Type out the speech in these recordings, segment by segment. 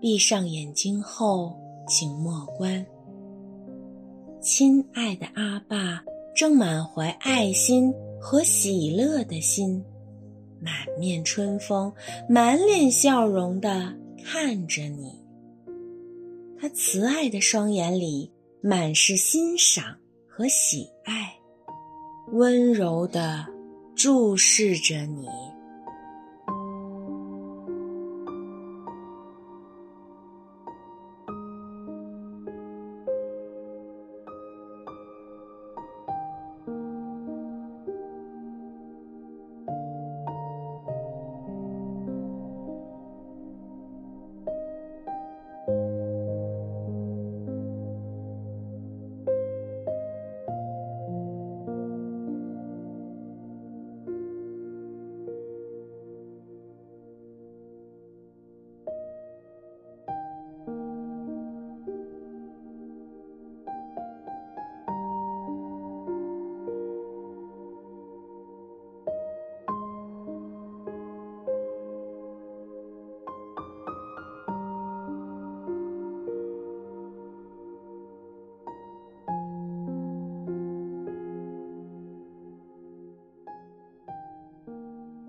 闭上眼睛后，请默观。亲爱的阿爸，正满怀爱心和喜乐的心，满面春风、满脸笑容地看着你。他慈爱的双眼里满是欣赏和喜爱，温柔地注视着你。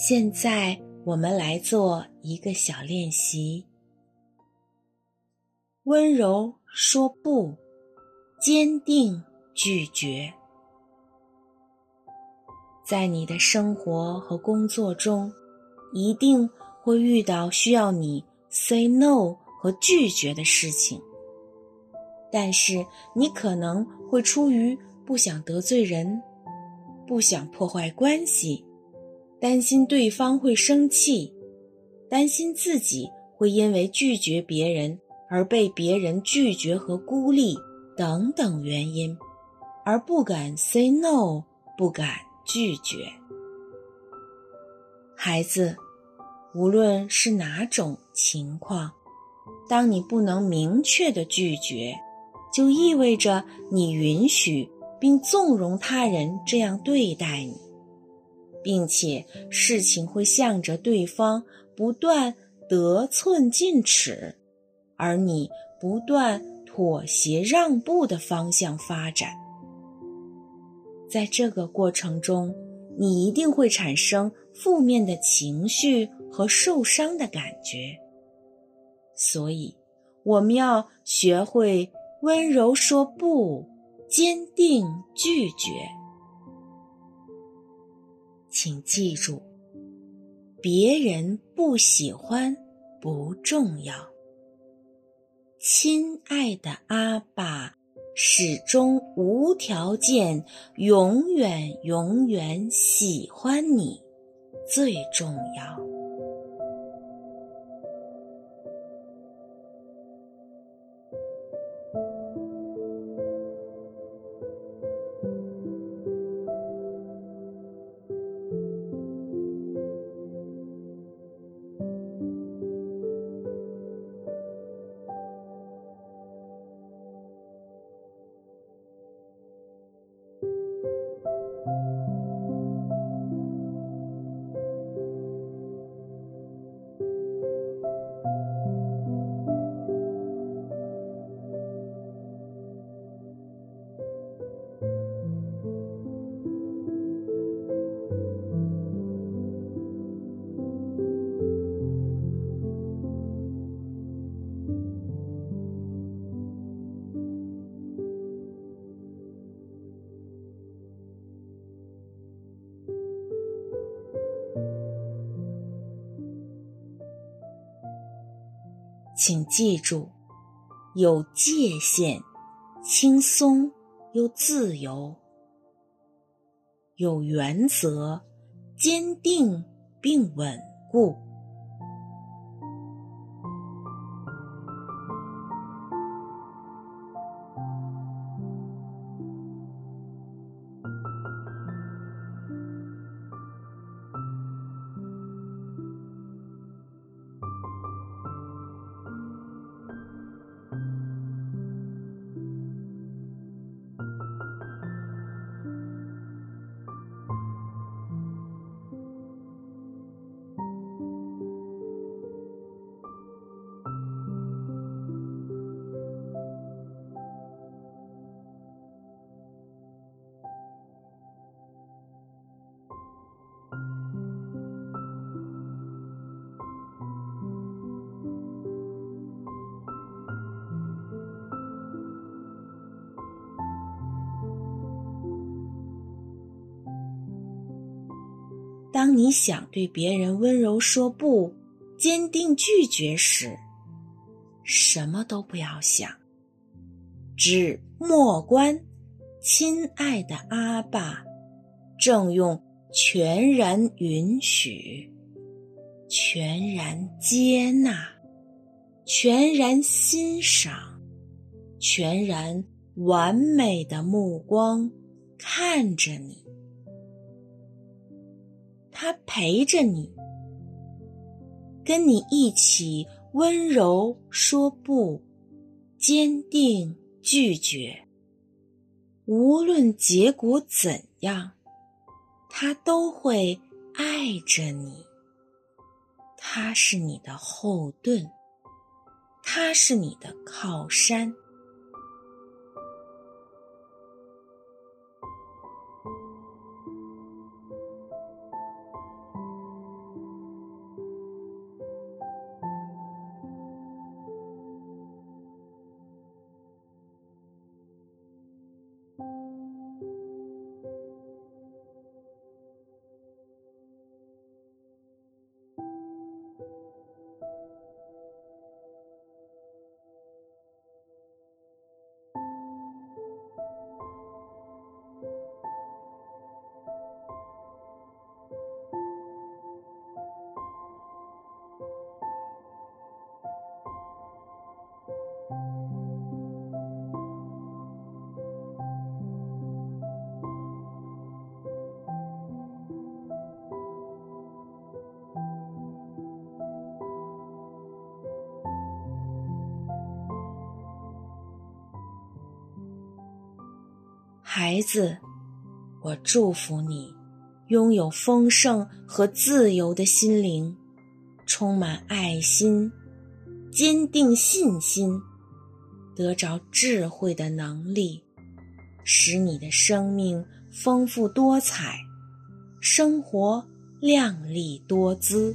现在我们来做一个小练习。温柔说不，坚定拒绝。在你的生活和工作中，一定会遇到需要你 say no 和拒绝的事情。但是你可能会出于不想得罪人，不想破坏关系。担心对方会生气，担心自己会因为拒绝别人而被别人拒绝和孤立等等原因，而不敢 say no，不敢拒绝。孩子，无论是哪种情况，当你不能明确的拒绝，就意味着你允许并纵容他人这样对待你。并且事情会向着对方不断得寸进尺，而你不断妥协让步的方向发展。在这个过程中，你一定会产生负面的情绪和受伤的感觉。所以，我们要学会温柔说不，坚定拒绝。请记住，别人不喜欢不重要，亲爱的阿爸，始终无条件、永远永远喜欢你，最重要。请记住，有界限，轻松又自由；有原则，坚定并稳固。当你想对别人温柔说不、坚定拒绝时，什么都不要想，只默观，亲爱的阿爸，正用全然允许、全然接纳、全然欣赏、全然完美的目光看着你。他陪着你，跟你一起温柔说不，坚定拒绝。无论结果怎样，他都会爱着你。他是你的后盾，他是你的靠山。孩子，我祝福你，拥有丰盛和自由的心灵，充满爱心，坚定信心，得着智慧的能力，使你的生命丰富多彩，生活亮丽多姿。